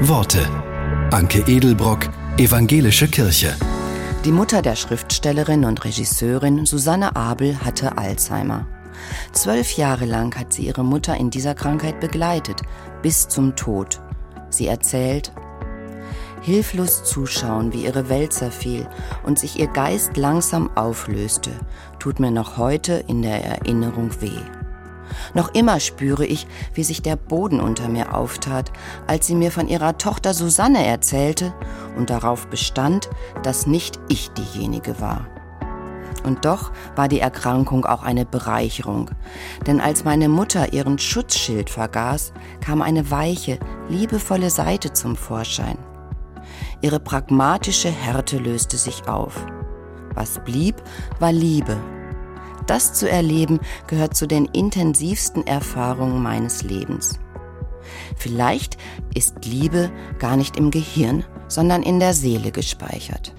Worte. Anke Edelbrock, Evangelische Kirche. Die Mutter der Schriftstellerin und Regisseurin Susanne Abel hatte Alzheimer. Zwölf Jahre lang hat sie ihre Mutter in dieser Krankheit begleitet, bis zum Tod. Sie erzählt, hilflos zuschauen, wie ihre Welt zerfiel und sich ihr Geist langsam auflöste, tut mir noch heute in der Erinnerung weh. Noch immer spüre ich, wie sich der Boden unter mir auftat, als sie mir von ihrer Tochter Susanne erzählte und darauf bestand, dass nicht ich diejenige war. Und doch war die Erkrankung auch eine Bereicherung, denn als meine Mutter ihren Schutzschild vergaß, kam eine weiche, liebevolle Seite zum Vorschein. Ihre pragmatische Härte löste sich auf. Was blieb, war Liebe. Das zu erleben gehört zu den intensivsten Erfahrungen meines Lebens. Vielleicht ist Liebe gar nicht im Gehirn, sondern in der Seele gespeichert.